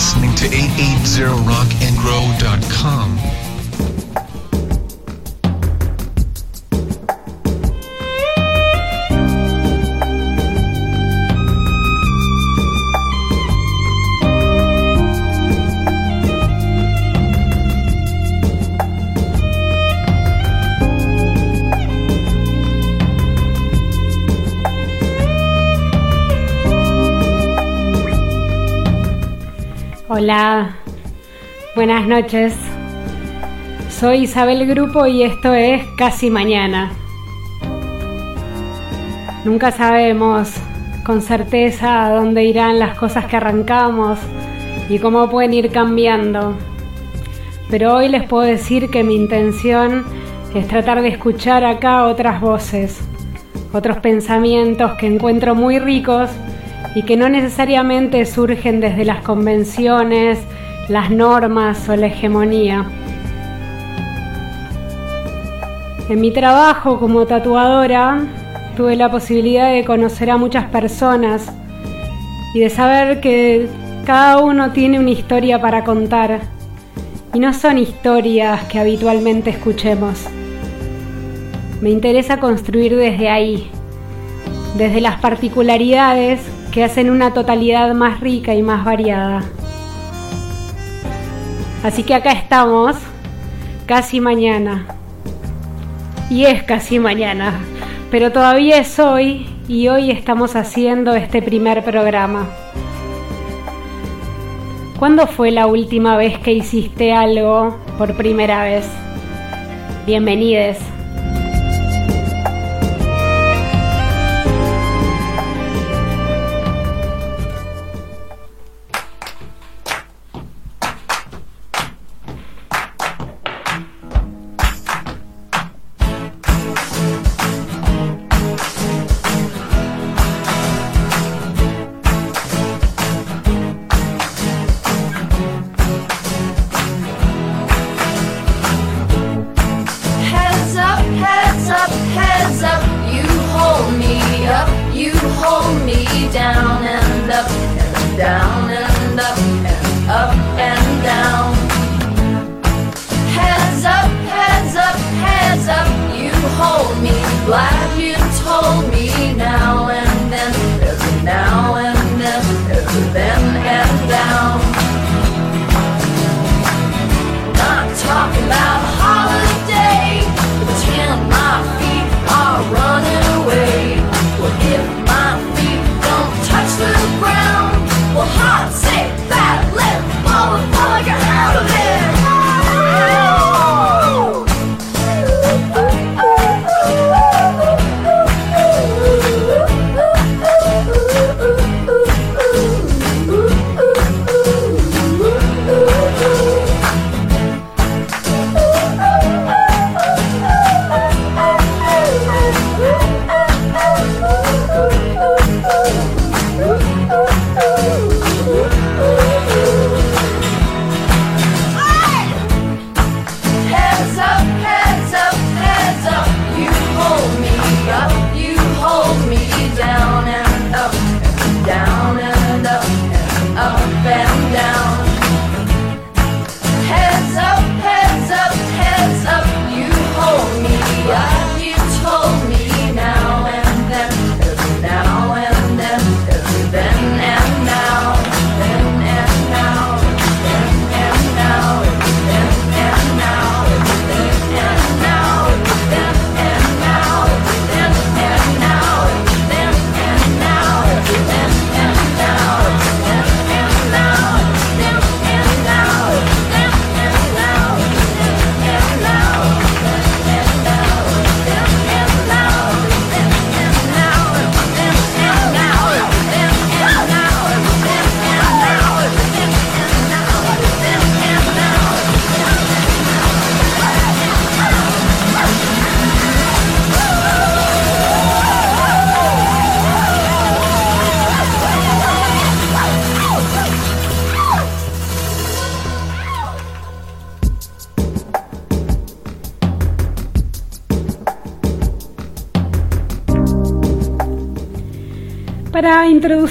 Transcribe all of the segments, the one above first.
listening to 880rockandgrow.com. Hola, buenas noches. Soy Isabel Grupo y esto es Casi Mañana. Nunca sabemos con certeza a dónde irán las cosas que arrancamos y cómo pueden ir cambiando. Pero hoy les puedo decir que mi intención es tratar de escuchar acá otras voces, otros pensamientos que encuentro muy ricos y que no necesariamente surgen desde las convenciones, las normas o la hegemonía. En mi trabajo como tatuadora tuve la posibilidad de conocer a muchas personas y de saber que cada uno tiene una historia para contar y no son historias que habitualmente escuchemos. Me interesa construir desde ahí, desde las particularidades que hacen una totalidad más rica y más variada. Así que acá estamos, casi mañana. Y es casi mañana, pero todavía es hoy y hoy estamos haciendo este primer programa. ¿Cuándo fue la última vez que hiciste algo por primera vez? Bienvenides.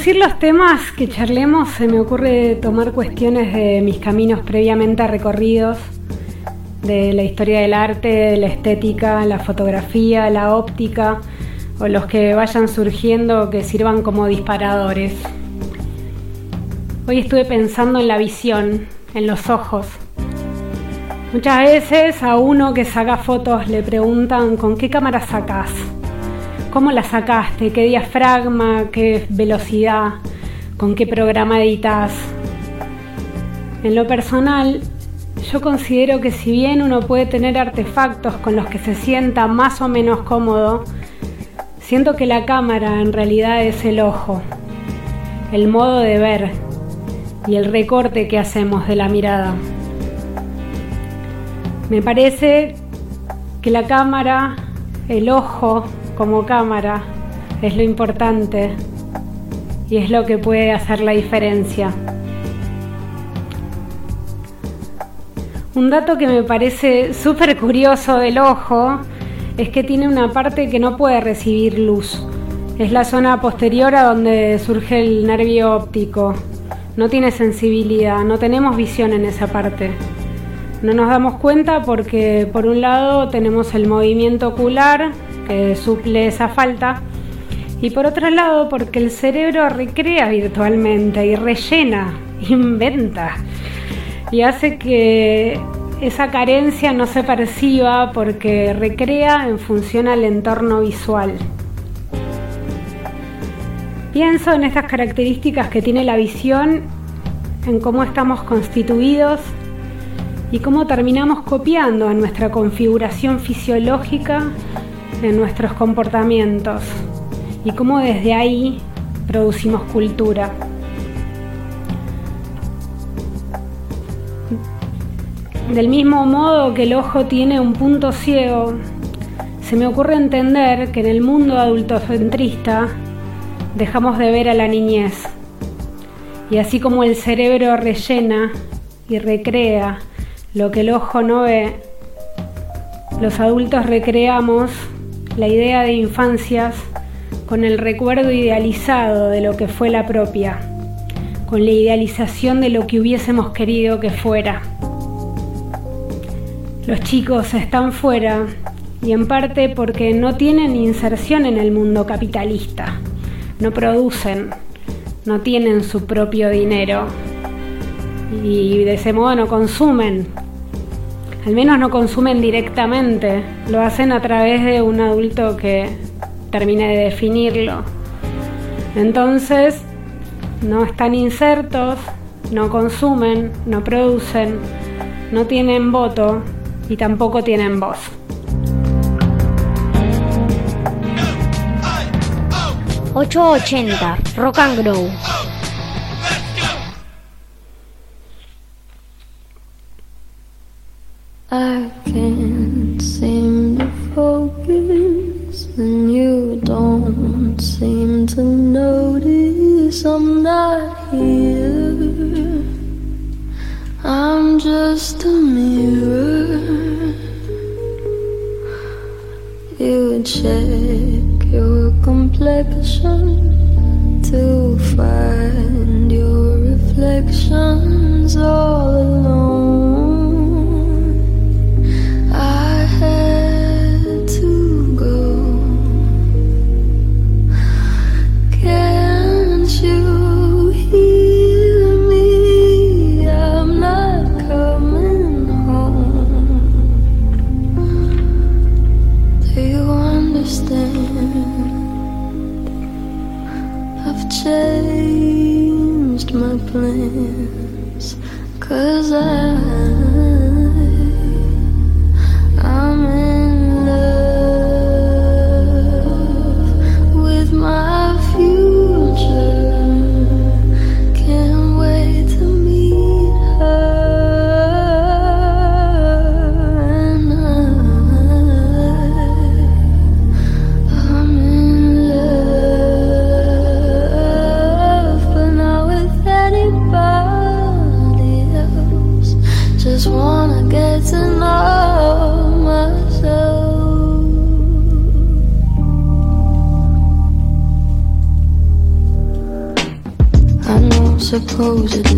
Introducir los temas que charlemos, se me ocurre tomar cuestiones de mis caminos previamente recorridos, de la historia del arte, de la estética, la fotografía, la óptica, o los que vayan surgiendo que sirvan como disparadores. Hoy estuve pensando en la visión, en los ojos. Muchas veces a uno que saca fotos le preguntan con qué cámara sacas. ¿Cómo la sacaste? ¿Qué diafragma? ¿Qué velocidad? ¿Con qué programa editas? En lo personal, yo considero que si bien uno puede tener artefactos con los que se sienta más o menos cómodo, siento que la cámara en realidad es el ojo, el modo de ver y el recorte que hacemos de la mirada. Me parece que la cámara, el ojo, como cámara es lo importante y es lo que puede hacer la diferencia. Un dato que me parece súper curioso del ojo es que tiene una parte que no puede recibir luz. Es la zona posterior a donde surge el nervio óptico. No tiene sensibilidad, no tenemos visión en esa parte. No nos damos cuenta porque por un lado tenemos el movimiento ocular, que suple esa falta. Y por otro lado, porque el cerebro recrea virtualmente y rellena, inventa. Y hace que esa carencia no se perciba porque recrea en función al entorno visual. Pienso en estas características que tiene la visión, en cómo estamos constituidos y cómo terminamos copiando en nuestra configuración fisiológica en nuestros comportamientos y cómo desde ahí producimos cultura. Del mismo modo que el ojo tiene un punto ciego, se me ocurre entender que en el mundo adultocentrista dejamos de ver a la niñez. Y así como el cerebro rellena y recrea lo que el ojo no ve, los adultos recreamos la idea de infancias con el recuerdo idealizado de lo que fue la propia, con la idealización de lo que hubiésemos querido que fuera. Los chicos están fuera y en parte porque no tienen inserción en el mundo capitalista, no producen, no tienen su propio dinero y de ese modo no consumen, al menos no consumen directamente, lo hacen a través de un adulto que termine de definirlo. Entonces, no están insertos, no consumen, no producen, no tienen voto y tampoco tienen voz. ...880... Rock and Grow. Mirror. You check your complexion to find your reflections all alone. propose it.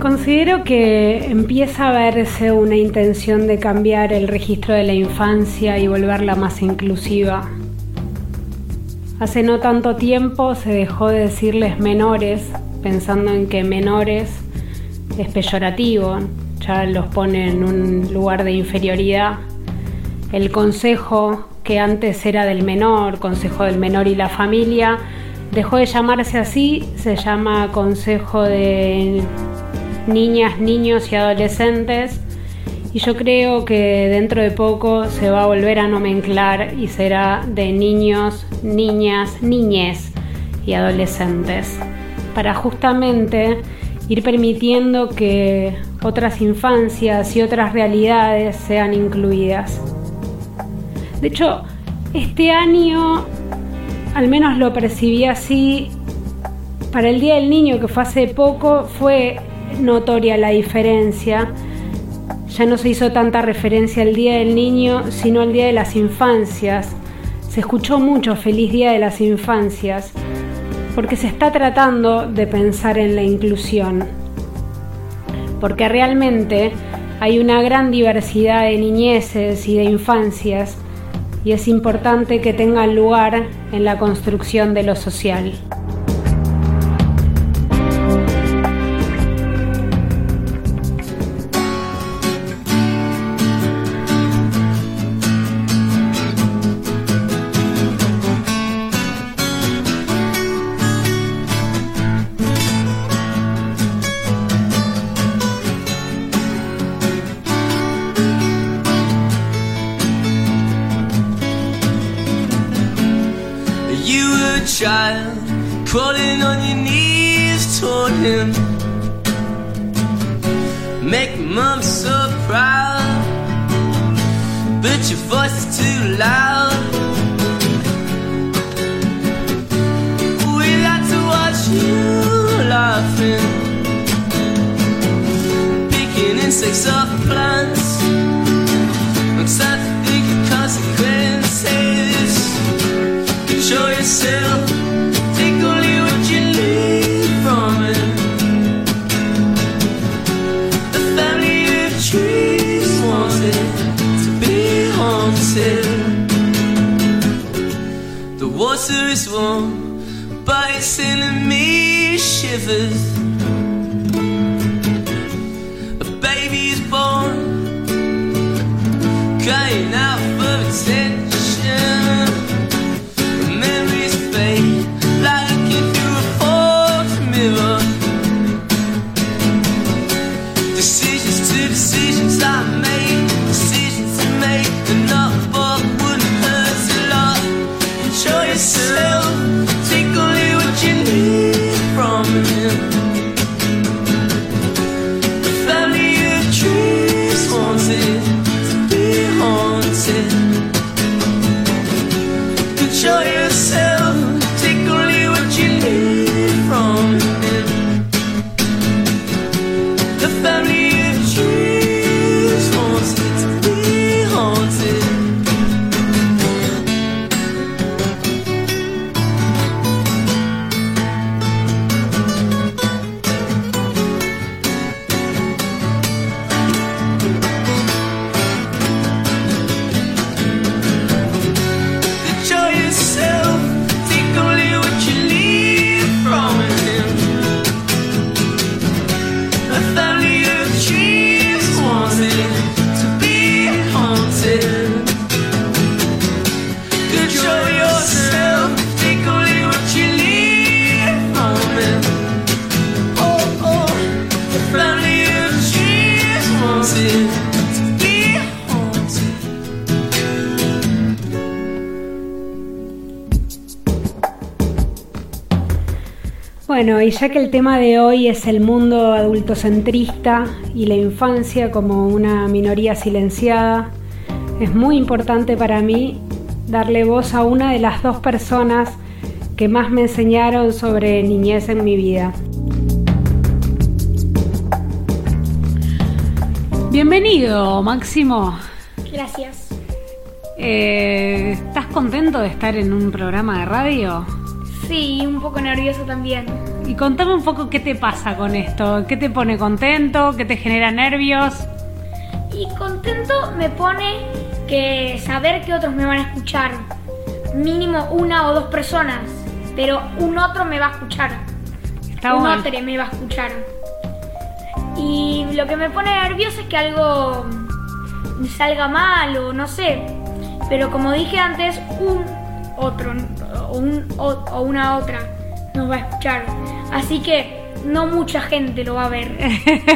Considero que empieza a verse una intención de cambiar el registro de la infancia y volverla más inclusiva. Hace no tanto tiempo se dejó de decirles menores, pensando en que menores es peyorativo, ya los pone en un lugar de inferioridad. El consejo que antes era del menor, consejo del menor y la familia, dejó de llamarse así, se llama consejo de niñas, niños y adolescentes. Y yo creo que dentro de poco se va a volver a nomenclar y será de niños, niñas, niñes y adolescentes. Para justamente ir permitiendo que otras infancias y otras realidades sean incluidas. De hecho, este año, al menos lo percibí así, para el Día del Niño, que fue hace poco, fue notoria la diferencia. Ya no se hizo tanta referencia al Día del Niño, sino al Día de las Infancias. Se escuchó mucho Feliz Día de las Infancias, porque se está tratando de pensar en la inclusión. Porque realmente hay una gran diversidad de niñeces y de infancias y es importante que tengan lugar en la construcción de lo social. Ya que el tema de hoy es el mundo adultocentrista y la infancia como una minoría silenciada, es muy importante para mí darle voz a una de las dos personas que más me enseñaron sobre niñez en mi vida. Bienvenido, Máximo. Gracias. Eh, ¿Estás contento de estar en un programa de radio? Sí, un poco nervioso también. Y contame un poco qué te pasa con esto, qué te pone contento, qué te genera nervios. Y contento me pone que saber que otros me van a escuchar. Mínimo una o dos personas. Pero un otro me va a escuchar. Está un bueno. otro me va a escuchar. Y lo que me pone nervioso es que algo salga mal o no sé. Pero como dije antes, un otro o, un, o, o una otra nos va a escuchar. Así que no mucha gente lo va a ver.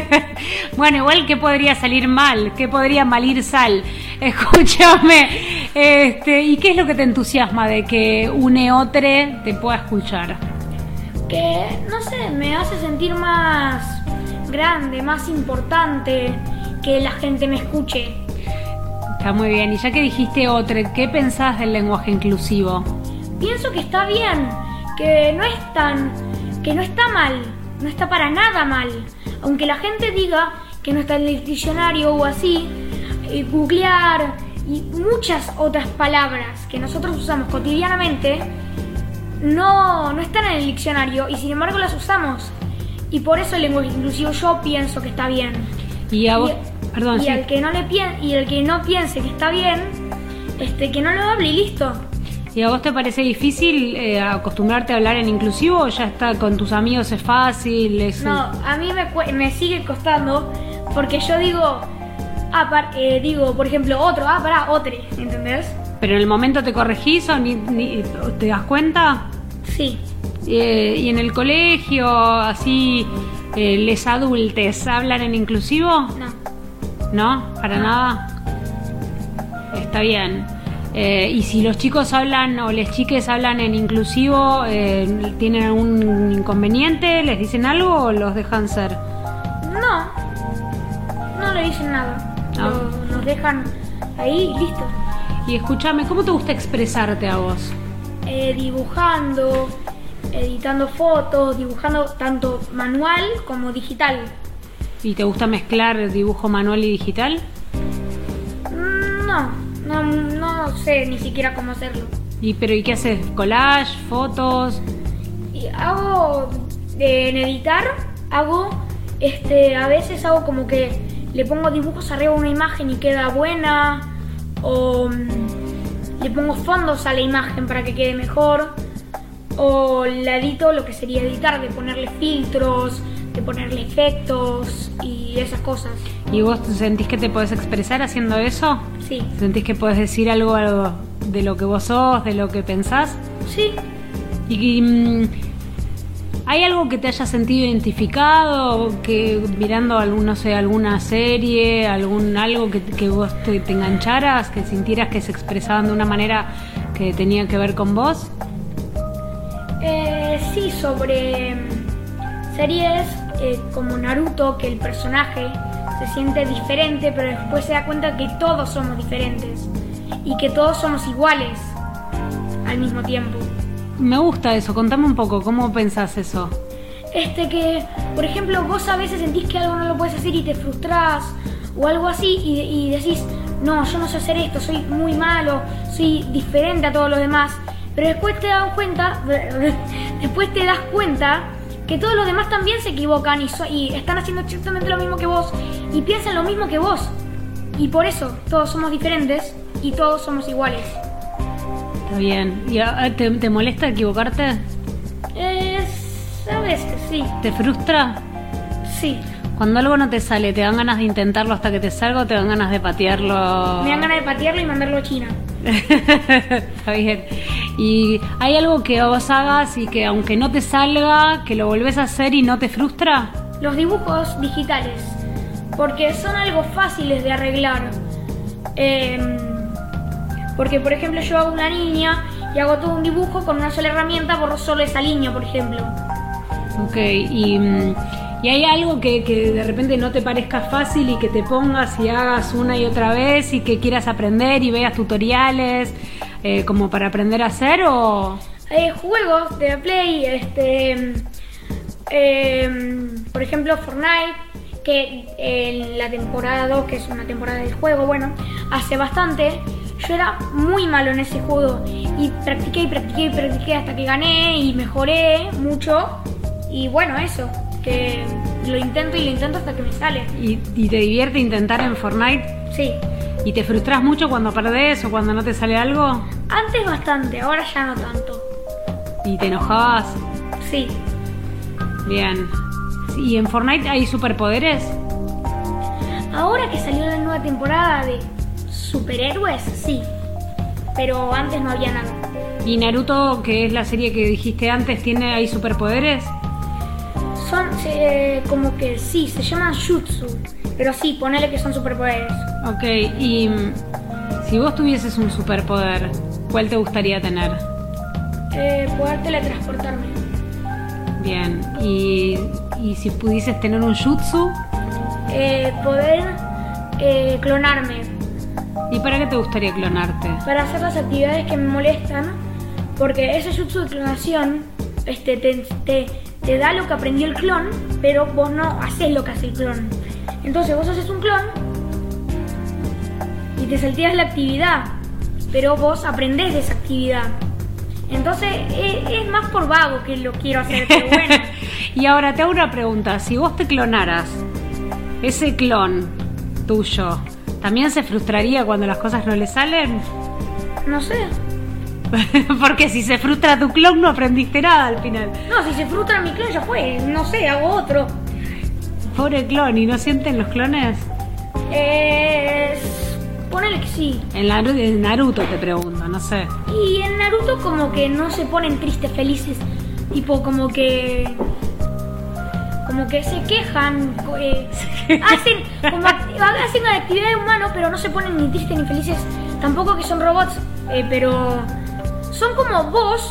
bueno, igual que podría salir mal, que podría malir sal. Escúchame, este, ¿y qué es lo que te entusiasma de que un eotre te pueda escuchar? que no sé, me hace sentir más grande, más importante, que la gente me escuche. Está muy bien. Y ya que dijiste otre, ¿qué pensás del lenguaje inclusivo? Pienso que está bien, que no es tan, que no está mal, no está para nada mal. Aunque la gente diga que no está en el diccionario o así, eh, googlear y muchas otras palabras que nosotros usamos cotidianamente no, no están en el diccionario y sin embargo las usamos. Y por eso el lenguaje inclusivo yo pienso que está bien. Y a vos, Y- perdón, y sí. al que no le y el que no piense que está bien, este que no lo hable y listo. ¿Y a vos te parece difícil eh, acostumbrarte a hablar en inclusivo o ya está con tus amigos es fácil? Es, No, a mí me, me sigue costando porque yo digo, ah, par- eh, digo, por ejemplo, otro, ah, pará, otro, ¿entendés? ¿Pero en el momento te corregís o ni, ni- te das cuenta? Sí. Eh, ¿Y en el colegio, así, eh, les adultes hablan en inclusivo? No. ¿No? ¿Para nada? Está bien. Eh, y si los chicos hablan o las chiques hablan en inclusivo, eh, ¿tienen algún inconveniente? ¿Les dicen algo o los dejan ser? No. No le dicen nada. Ah. Lo- nos dejan ahí y listo. Y escúchame, ¿cómo te gusta expresarte a vos? Eh, dibujando, editando fotos, dibujando tanto manual como digital. ¿Y te gusta mezclar dibujo manual y digital? Mm, No, no, no sé ni siquiera cómo hacerlo. ¿Y pero y qué haces? ¿Collage? ¿Fotos? Y hago eh, en editar, hago este, a veces hago como que le pongo dibujos arriba a una imagen y queda buena, o mm, le pongo fondos a la imagen para que quede mejor, o la edito lo que sería editar, de ponerle filtros, de ponerle efectos y esas cosas. ¿Y vos sentís que te podés expresar haciendo eso? Sí, ¿Sentís que podés decir algo, algo de lo que vos sos, de lo que pensás? sí, ¿Y, y, mm, hay algo que te haya sentido identificado, que mirando algún, no sé, alguna serie, algún algo que, que vos te, te engancharas, que sintieras que se expresaban de una manera que tenía que ver con vos? Eh, sí, sobre series eh, como Naruto, que el personaje se siente diferente, pero después se da cuenta que todos somos diferentes y que todos somos iguales al mismo tiempo. Me gusta eso, contame un poco, ¿cómo pensás eso? Este que, por ejemplo, vos a veces sentís que algo no lo puedes hacer y te frustrás o algo así y, y decís, no, yo no sé hacer esto, soy muy malo, soy diferente a todos los demás. Pero después te das cuenta, después te das cuenta que todos los demás también se equivocan y, so- y están haciendo exactamente lo mismo que vos y piensan lo mismo que vos. Y por eso todos somos diferentes y todos somos iguales. Está bien. ¿Y te, te molesta equivocarte? Eh, a veces, sí, ¿Te frustra? sí. Cuando algo no te sale, ¿te dan ganas de intentarlo hasta que te salga o te dan ganas de patearlo? Me dan ganas de patearlo y mandarlo a China. Está bien. ¿Y hay algo que vos hagas y que aunque no te salga, que lo volvés a hacer y no te frustra? Los dibujos digitales, porque son algo fáciles de arreglar. Em, porque, por ejemplo, yo hago una niña y hago todo un dibujo con una sola herramienta, borro solo esa línea, por ejemplo. Ok, y, mm, y hay algo que, que de repente no te parezca fácil y que te pongas y hagas una y otra vez y que quieras aprender y veas tutoriales eh, como para aprender a hacer o... Hay juegos de Play, este, em, por ejemplo, Fortnite, que en la temporada 2, que es una temporada del juego, bueno, hace bastante, yo era muy malo en ese juego y practiqué y practiqué y practiqué hasta que gané y mejoré mucho y bueno, eso, que lo intento y lo intento hasta que me sale. y, y te divierte intentar en Fortnite Sí, y te frustras mucho cuando perdés o cuando no te sale algo antes bastante, ahora ya no tanto. y te enojabas. Sí, Bien. ¿Y en Fortnite hay superpoderes? Ahora que salió la nueva temporada de superhéroes, sí. Pero antes no había nada. ¿Y Naruto, que es la serie que dijiste antes, tiene hay superpoderes? Eh, como que sí, se llaman jutsu. Pero sí, ponele que son superpoderes. Ok, y mm, si vos tuvieses un superpoder, ¿cuál te gustaría tener? Eh, poder teletransportarme. Bien, y, y si pudieses tener un jutsu, Eh, poder eh, clonarme. ¿y para qué te gustaría clonarte? Para hacer las actividades que me molestan. Porque ese jutsu de clonación este, te, te- te da lo que aprendió el clon, pero vos no haces lo que hace el clon. Entonces vos haces un clon y te salteas la actividad, pero vos aprendés de esa actividad. Entonces es, es más por vago que lo quiero hacer, pero bueno. y ahora te hago una pregunta, si vos te clonaras, ese clon tuyo, ¿también se frustraría cuando las cosas no le salen? No sé. Porque si se frustra tu clon no aprendiste nada al final. No, si se frustra mi clon ya fue. No sé, hago otro. Pobre clon, ¿y no sienten los clones? Eh, ponele que sí. En Naruto, en Naruto te pregunto, no sé. Y en Naruto como que no se ponen tristes, felices, tipo como que... Como que se quejan, eh, hacen, como hacen una actividad de humano, pero no se ponen ni tristes ni felices. Tampoco que son robots, eh, pero son como vos,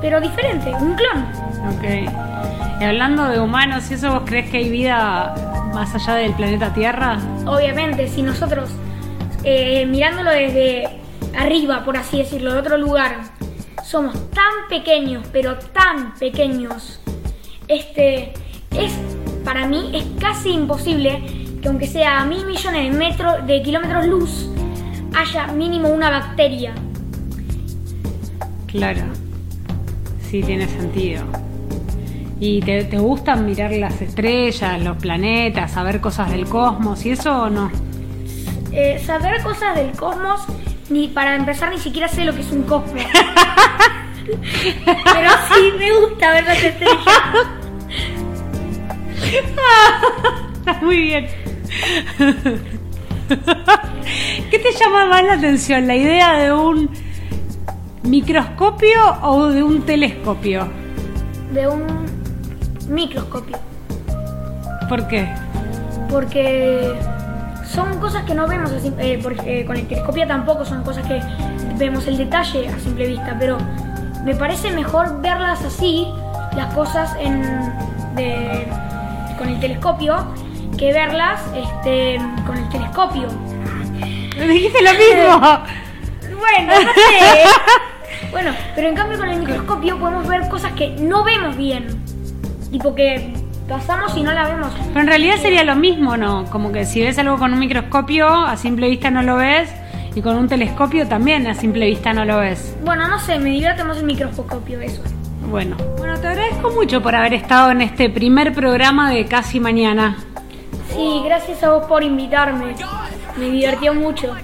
pero diferente, un clon. Ok. Y hablando de humanos, ¿y eso vos crees que hay vida más allá del planeta Tierra? Obviamente, si nosotros, eh, mirándolo desde arriba, por así decirlo, de otro lugar, somos tan pequeños, pero tan pequeños, este, es, para mí, es casi imposible que aunque sea a mil millones de metros, de kilómetros luz, haya mínimo una bacteria. Claro. Sí, tiene sentido. ¿Y te, te gustan mirar las estrellas, los planetas, saber cosas del cosmos y eso o no? Eh, saber cosas del cosmos, ni para empezar ni siquiera sé lo que es un cosmos. Pero sí me gusta ver las estrellas. Está muy bien. ¿Qué te llama más la atención? ¿La idea de un microscopio o de un telescopio? De un microscopio. ¿Por qué? Porque son cosas que no vemos así, eh, porque, eh, con el telescopio tampoco son cosas que vemos el detalle a simple vista, pero me parece mejor verlas así, las cosas en, de- con el telescopio, que verlas este, con el telescopio. Dijiste lo mismo. Bueno, no sé. bueno, pero en cambio con el microscopio podemos ver cosas que no vemos bien. Tipo que pasamos y no la vemos. Pero en realidad sería lo mismo, ¿no? Como que si ves algo con un microscopio, a simple vista no lo ves, y con un telescopio también a simple vista no lo ves. Bueno, no sé, me divierte más el microscopio eso. Bueno. Bueno, te agradezco mucho por haber estado en este primer programa de Casi Mañana. Sí, gracias a vos por invitarme. Me divirtió mucho.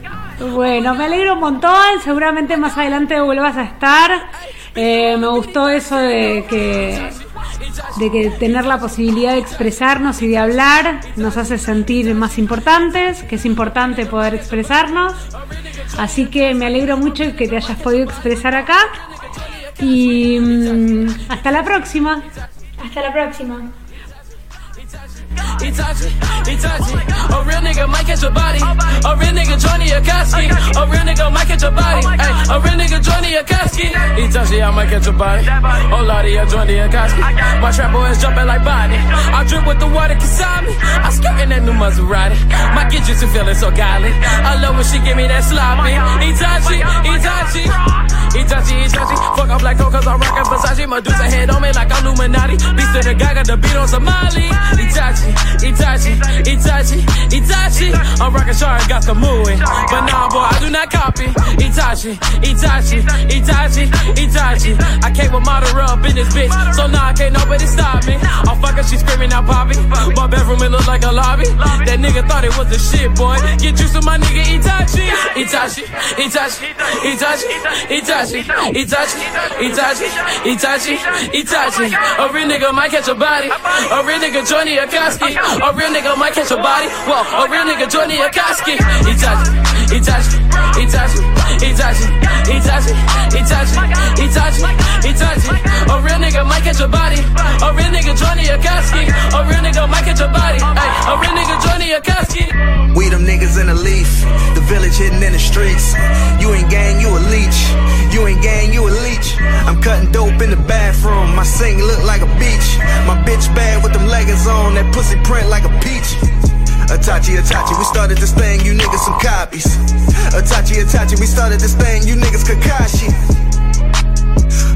Bueno, me alegro un montón. Seguramente más adelante vuelvas a estar. Eh, me gustó eso de que, de que tener la posibilidad de expresarnos y de hablar nos hace sentir más importantes, que es importante poder expresarnos. Así que me alegro mucho que te hayas podido expresar acá. Y mm, hasta la próxima. Hasta la próxima. Itachi, Itachi. A real nigga might catch a body. A real nigga Johnny Akaski. A real nigga might catch a body. A real nigga Johnny Akaski. Itachi, I might catch a body. Oh lordy, a Johnny Akaski. My trap boy is jumping like Bonnie. I drip with the water beside me. I skirt in that new Maserati. My get you to feeling so godly. I love when she give me that sloppy. Itachi, Itachi. Itachi, Itachi. Fuck up like Coke cause I'm rockin' Versace. Medusa head on me like Illuminati. Beast of the guy got the beat on Somali. Itachi, Itachi, Itachi, Itachi. I'm rockin' shark, got the moving. But nah, boy, I do not copy. Itachi, Itachi, Itachi, Itachi. I came with model up in this bitch. So nah, can't nobody stop me. I'm fucking, she screaming out poppy. My bedroom, it look like a lobby. That nigga thought it was the shit, boy. Get used to my nigga Itachi. Itachi, Itachi, Itachi, Itachi, Itachi, Itachi, Itachi, Itachi. A real nigga might catch a body. A real nigga Johnny Akaski. A real nigga might catch a body. Whoa, a real nigga Johnny Akaski. Itachi, Itachi, Itachi, Itachi, Itachi, Itachi, Itachi, Itachi. A real nigga might catch a body. A real nigga Johnny Akaski. A real nigga might catch a body. A real nigga Johnny Akaski. We them niggas in the leaf, the village hidden in the streets. You ain't gang, you a leech. You ain't gang, you a leech. I'm cutting dope in the bathroom. My sink look like a beach. My bitch bad with them leggings on. That pussy print like a peach. Atachi, Atachi, we started this thing, you niggas some copies. Atachi, Atachi, we started this thing, you niggas Kakashi.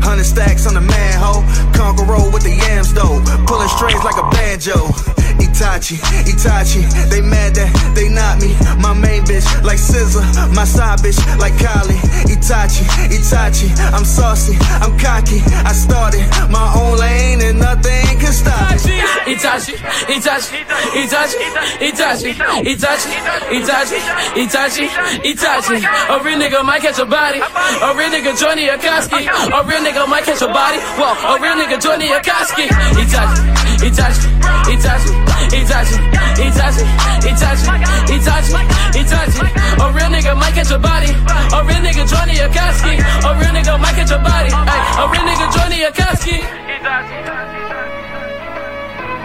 Hundred stacks on the manhole. Conquer with the yams though. Pulling strings like a banjo. Itachi, Itachi, they mad that they not me. My main bitch like Scissor, my side bitch like Kylie. Itachi, Itachi, I'm saucy, I'm cocky. I started my own lane and nothing can stop me. Itachi, Itachi, Itachi, Itachi, Itachi, Itachi, Itachi, Itachi. A real nigga might catch a body. A real nigga Johnny Akaski. A real nigga might catch a body. Whoa, a real nigga Johnny Akaski. Itachi, Itachi, Itachi, Itachi, Itachi, Itachi, Itachi, Itachi. A real nigga might catch a body. A real nigga Johnny Akaski. A real nigga might catch a body. Ay, a real nigga Johnny Akaski.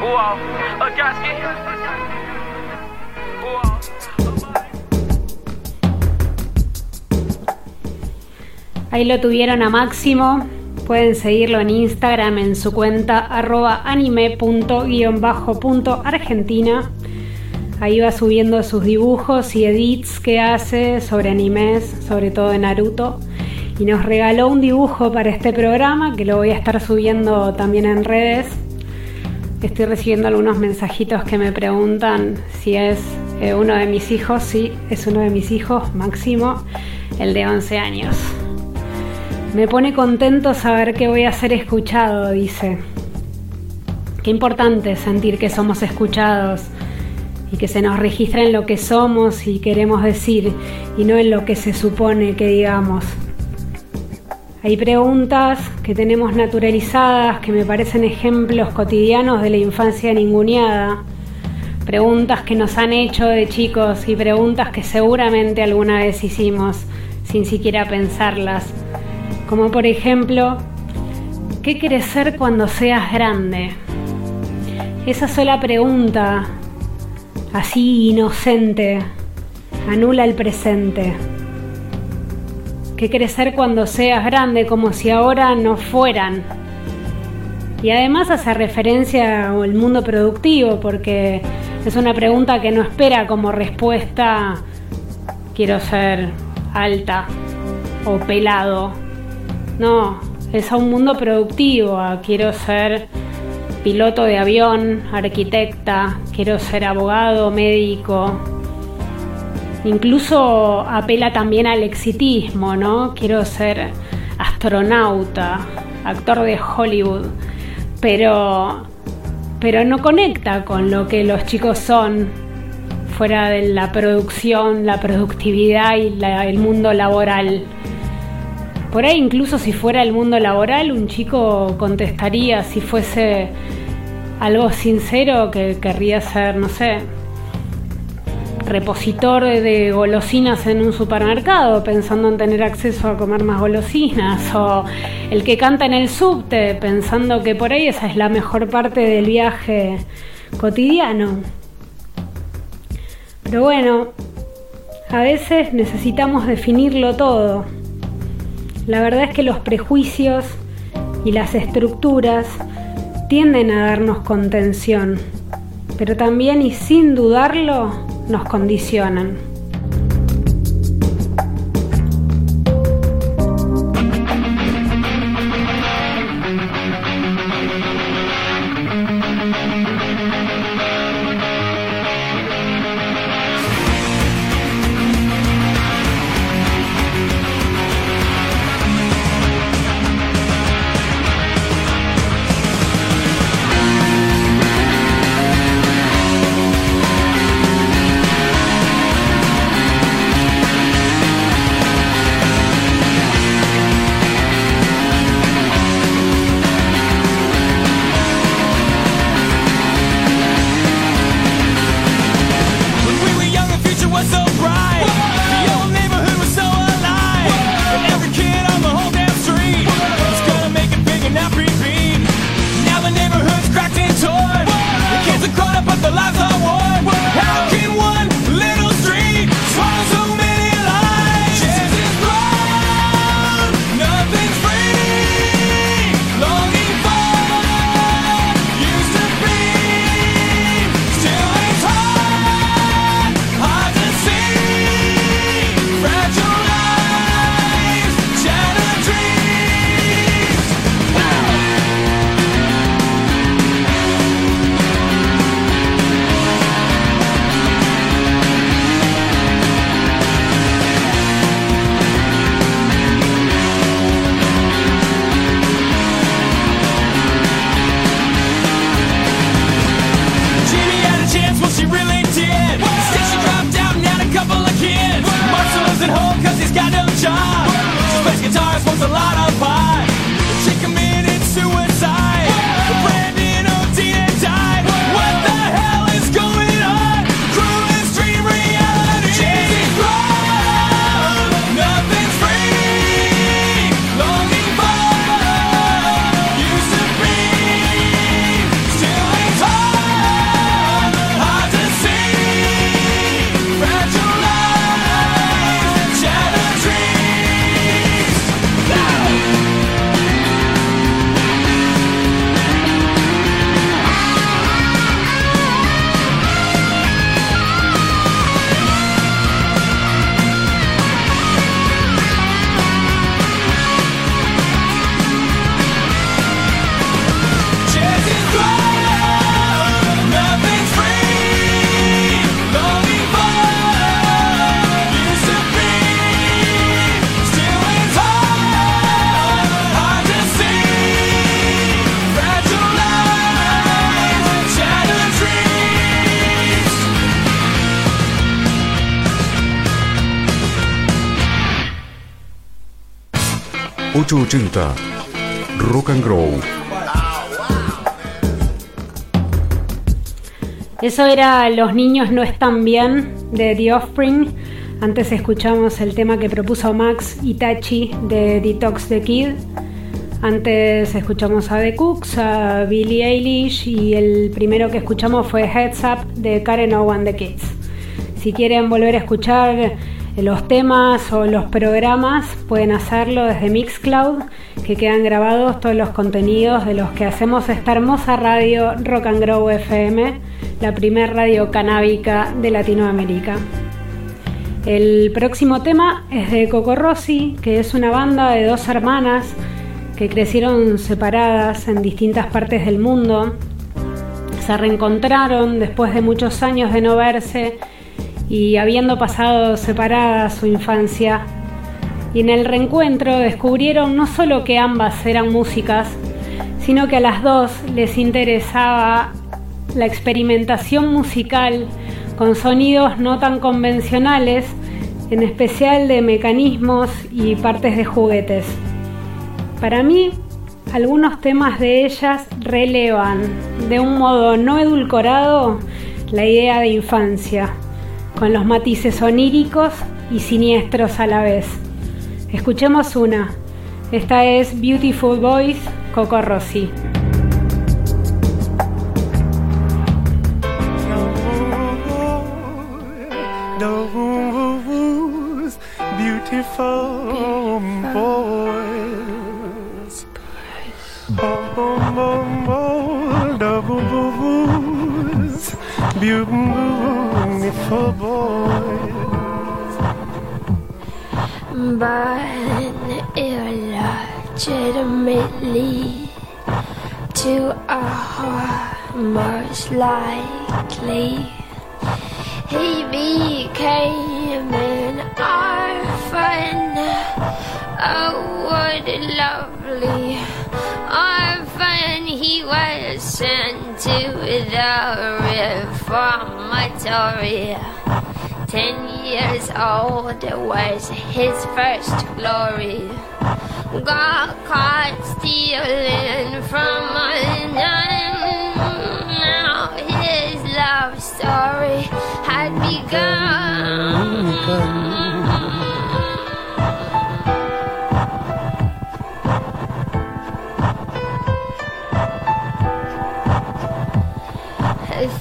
Wow, Akaski. Ahí lo tuvieron a Máximo. Pueden seguirlo en Instagram en su cuenta arroba. Ahí va subiendo sus dibujos y edits que hace sobre animes, sobre todo de Naruto. Y nos regaló un dibujo para este programa que lo voy a estar subiendo también en redes. Estoy recibiendo algunos mensajitos que me preguntan si es eh, uno de mis hijos. Sí, es uno de mis hijos, Máximo, el de 11 años. Me pone contento saber que voy a ser escuchado, dice. Qué importante sentir que somos escuchados y que se nos registra en lo que somos y queremos decir y no en lo que se supone que digamos. Hay preguntas que tenemos naturalizadas que me parecen ejemplos cotidianos de la infancia ninguneada. Preguntas que nos han hecho de chicos y preguntas que seguramente alguna vez hicimos sin siquiera pensarlas. Como por ejemplo, ¿qué quieres ser cuando seas grande? Esa sola pregunta, así inocente, anula el presente. ¿Qué quieres ser cuando seas grande? Como si ahora no fueran. Y además hace referencia al mundo productivo, porque es una pregunta que no espera como respuesta quiero ser alta o pelado. No, es a un mundo productivo, quiero ser piloto de avión, arquitecta, quiero ser abogado, médico. Incluso apela también al exitismo, ¿no? Quiero ser astronauta, actor de Hollywood, pero pero no conecta con lo que los chicos son fuera de la producción, la productividad y el mundo laboral. Por ahí incluso si fuera el mundo laboral, un chico contestaría si fuese algo sincero que querría ser, no sé, repositor de golosinas en un supermercado, pensando en tener acceso a comer más golosinas, o el que canta en el subte, pensando que por ahí esa es la mejor parte del viaje cotidiano. Pero bueno, a veces necesitamos definirlo todo. La verdad es que los prejuicios y las estructuras tienden a darnos contención, pero también y sin dudarlo nos condicionan. 880 Rock and Grow. Eso era Los niños no están bien de The Offspring. Antes escuchamos el tema que propuso Max Itachi de Detox the Kid. Antes escuchamos a The Cooks, a Billie Eilish y el primero que escuchamos fue Heads Up de Karen Owen the Kids. Si quieren volver a escuchar los temas o los programas, pueden hacerlo desde Mixcloud, que quedan grabados todos los contenidos de los que hacemos esta hermosa radio Rock and Grow FM, la primer radio canábica de Latinoamérica. El próximo tema es de Coco Rossi, que es una banda de dos hermanas que crecieron separadas en distintas partes del mundo. Se reencontraron después de muchos años de no verse y habiendo pasado separadas su infancia. Y en el reencuentro descubrieron no solo que ambas eran músicas, sino que a las dos les interesaba la experimentación musical con sonidos no tan convencionales, en especial de mecanismos y partes de juguetes. Para mí, algunos temas de ellas relevan de un modo no edulcorado la idea de infancia, con los matices oníricos y siniestros a la vez. Escuchemos una. Esta es Beautiful Boys, Coco Rossi. Reformatory. Ten years old was his first glory. Got caught stealing from a nun. Now his love story had begun.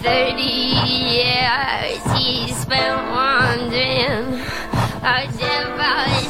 30 years he spent wandering. I devoured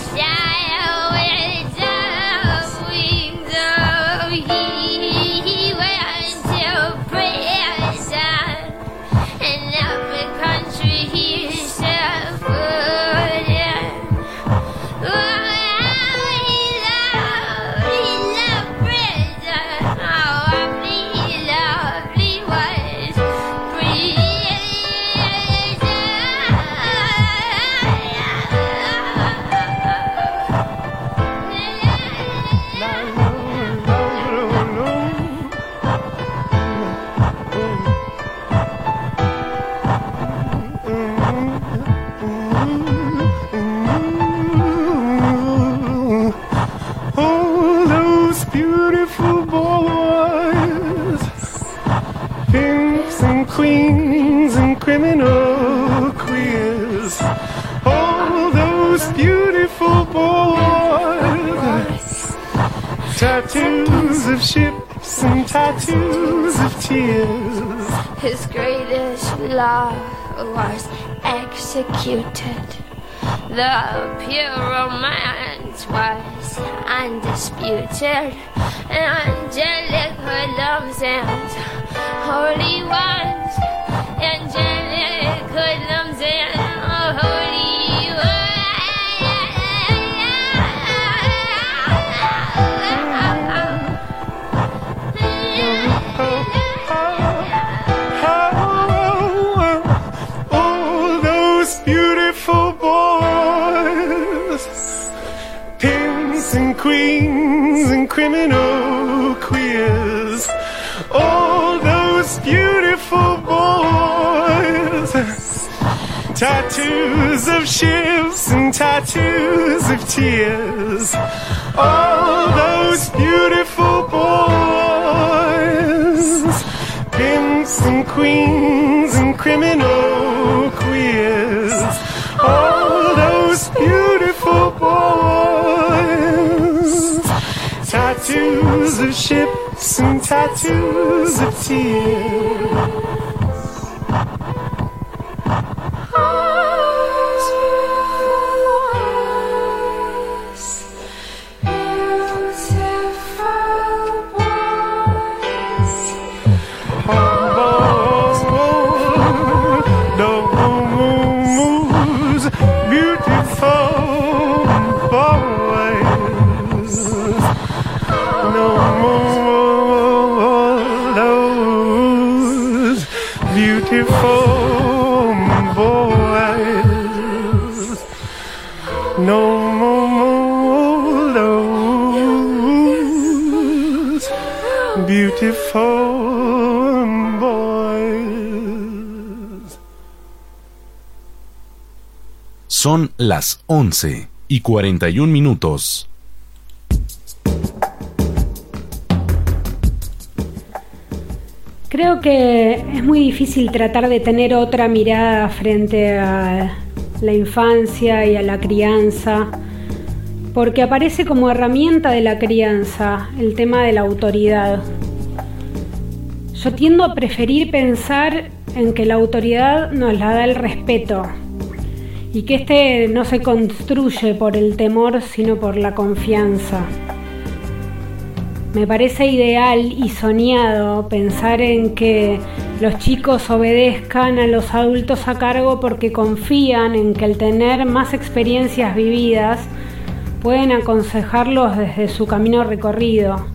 love was executed. The pure romance was undisputed. Angelic hoodlums and holy ones. Angelic hoodlums and criminal queers. All those beautiful boys, tattoos of ships and tattoos of tears. All those beautiful boys, pimps and queens and criminal tattoos of ships and tattoos of tears. Son las 11 y 41 minutos. Creo que es muy difícil tratar de tener otra mirada frente a la infancia y a la crianza, porque aparece como herramienta de la crianza el tema de la autoridad. Yo tiendo a preferir pensar en que la autoridad nos la da el respeto y que este no se construye por el temor sino por la confianza. Me parece ideal y soñado pensar en que los chicos obedezcan a los adultos a cargo porque confían en que al tener más experiencias vividas pueden aconsejarlos desde su camino recorrido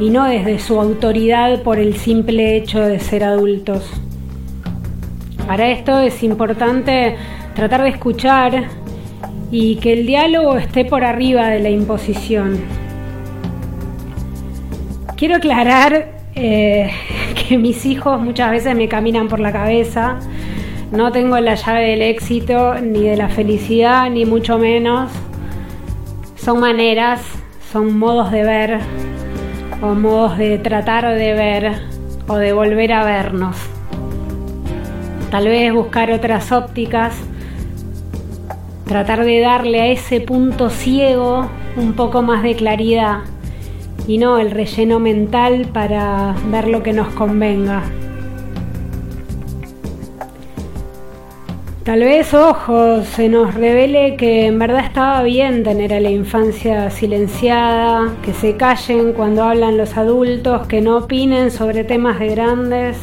y no desde su autoridad por el simple hecho de ser adultos. Para esto es importante tratar de escuchar y que el diálogo esté por arriba de la imposición. Quiero aclarar eh, que mis hijos muchas veces me caminan por la cabeza. No tengo la llave del éxito, ni de la felicidad, ni mucho menos. Son maneras, son modos de ver, o modos de tratar de ver, o de volver a vernos. Tal vez buscar otras ópticas, tratar de darle a ese punto ciego un poco más de claridad y no el relleno mental para ver lo que nos convenga. Tal vez, ojo, se nos revele que en verdad estaba bien tener a la infancia silenciada, que se callen cuando hablan los adultos, que no opinen sobre temas de grandes,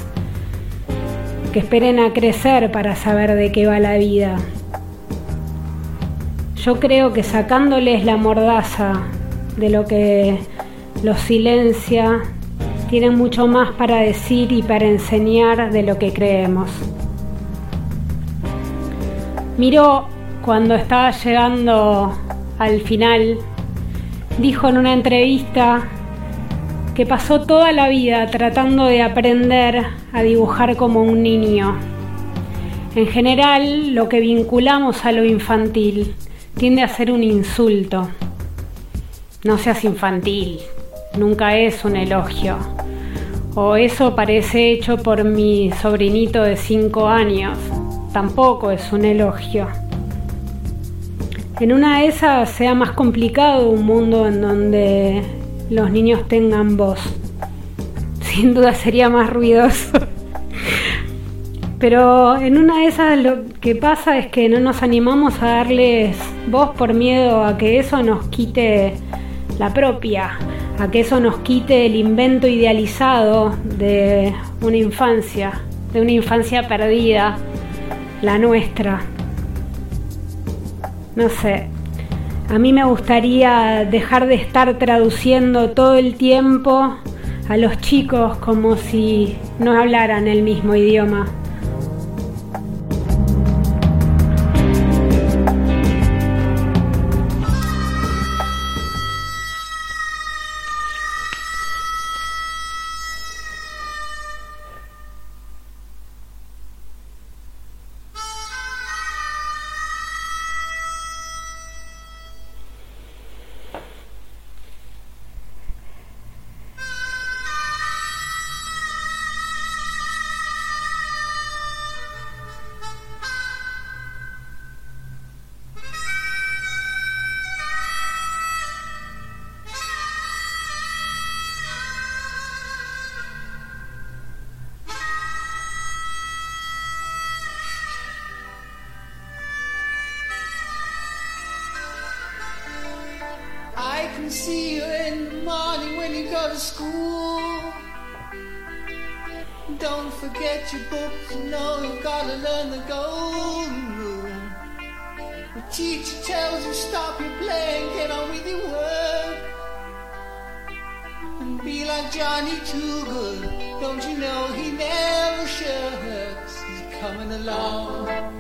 que esperen a crecer para saber de qué va la vida. Yo creo que sacándoles la mordaza de lo que los silencia, tienen mucho más para decir y para enseñar de lo que creemos. Miró cuando estaba llegando al final, dijo en una entrevista que pasó toda la vida tratando de aprender a dibujar como un niño. En general, lo que vinculamos a lo infantil tiende a ser un insulto. No seas infantil, nunca es un elogio. O eso parece hecho por mi sobrinito de 5 años, tampoco es un elogio. En una de esas sea más complicado un mundo en donde los niños tengan voz. Sin duda sería más ruidoso. Pero en una de esas lo que pasa es que no nos animamos a darles voz por miedo a que eso nos quite la propia, a que eso nos quite el invento idealizado de una infancia, de una infancia perdida, la nuestra. No sé, a mí me gustaría dejar de estar traduciendo todo el tiempo a los chicos como si no hablaran el mismo idioma. See you in the morning when you go to school. Don't forget your books, you know you gotta learn the golden rule. The teacher tells you stop your playing, get on with your work. And be like Johnny Too Good. Don't you know he never shirks? He's coming along.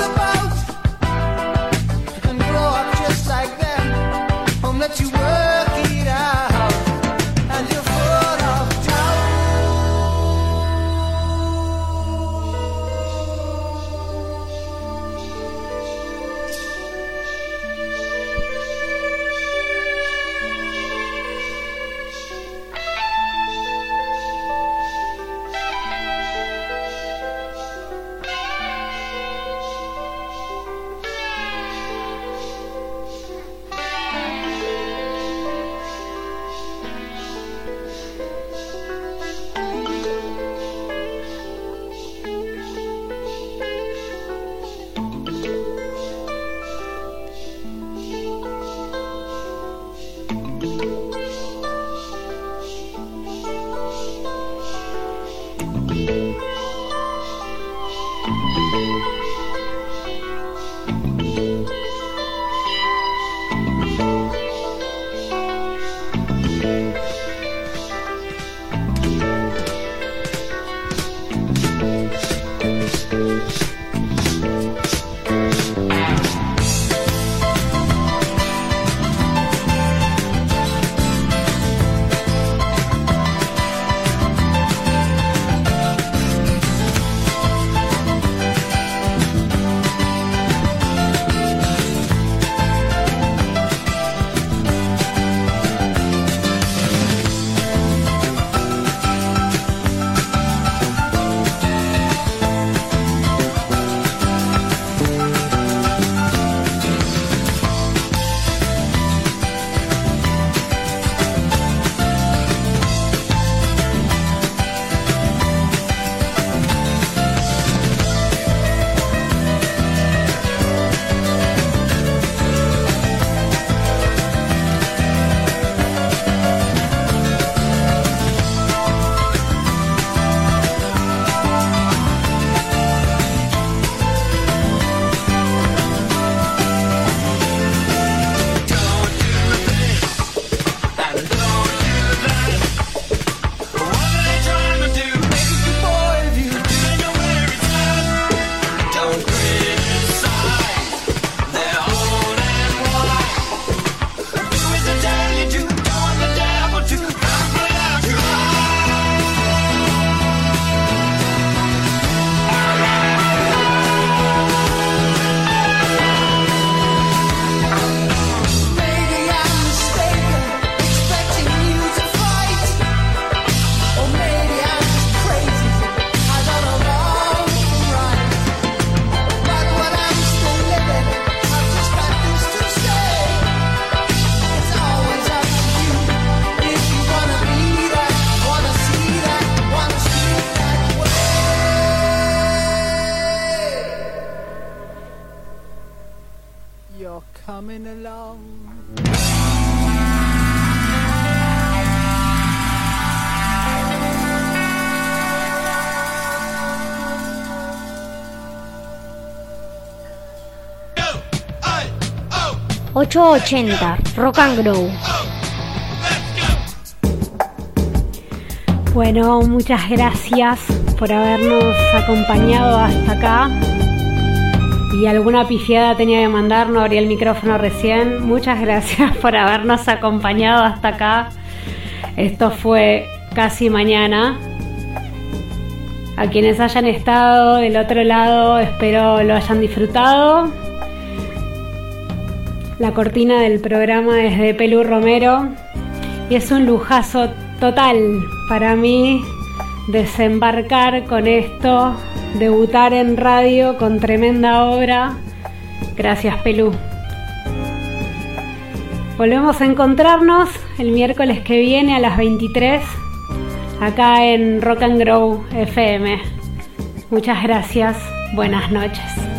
About. ...880, Rock and Grow. Bueno, muchas gracias por habernos acompañado hasta acá. y alguna pifiada tenía que mandar, no abrí el micrófono recién. Muchas gracias por habernos acompañado hasta acá. Esto fue casi mañana. A quienes hayan estado del otro lado, espero lo hayan disfrutado. La cortina del programa es de Pelu Romero y es un lujazo total para mí desembarcar con esto, debutar en radio con tremenda obra. Gracias, Pelú. Volvemos a encontrarnos el miércoles que viene a las 23 acá en Rock and Grow FM. Muchas gracias. Buenas noches.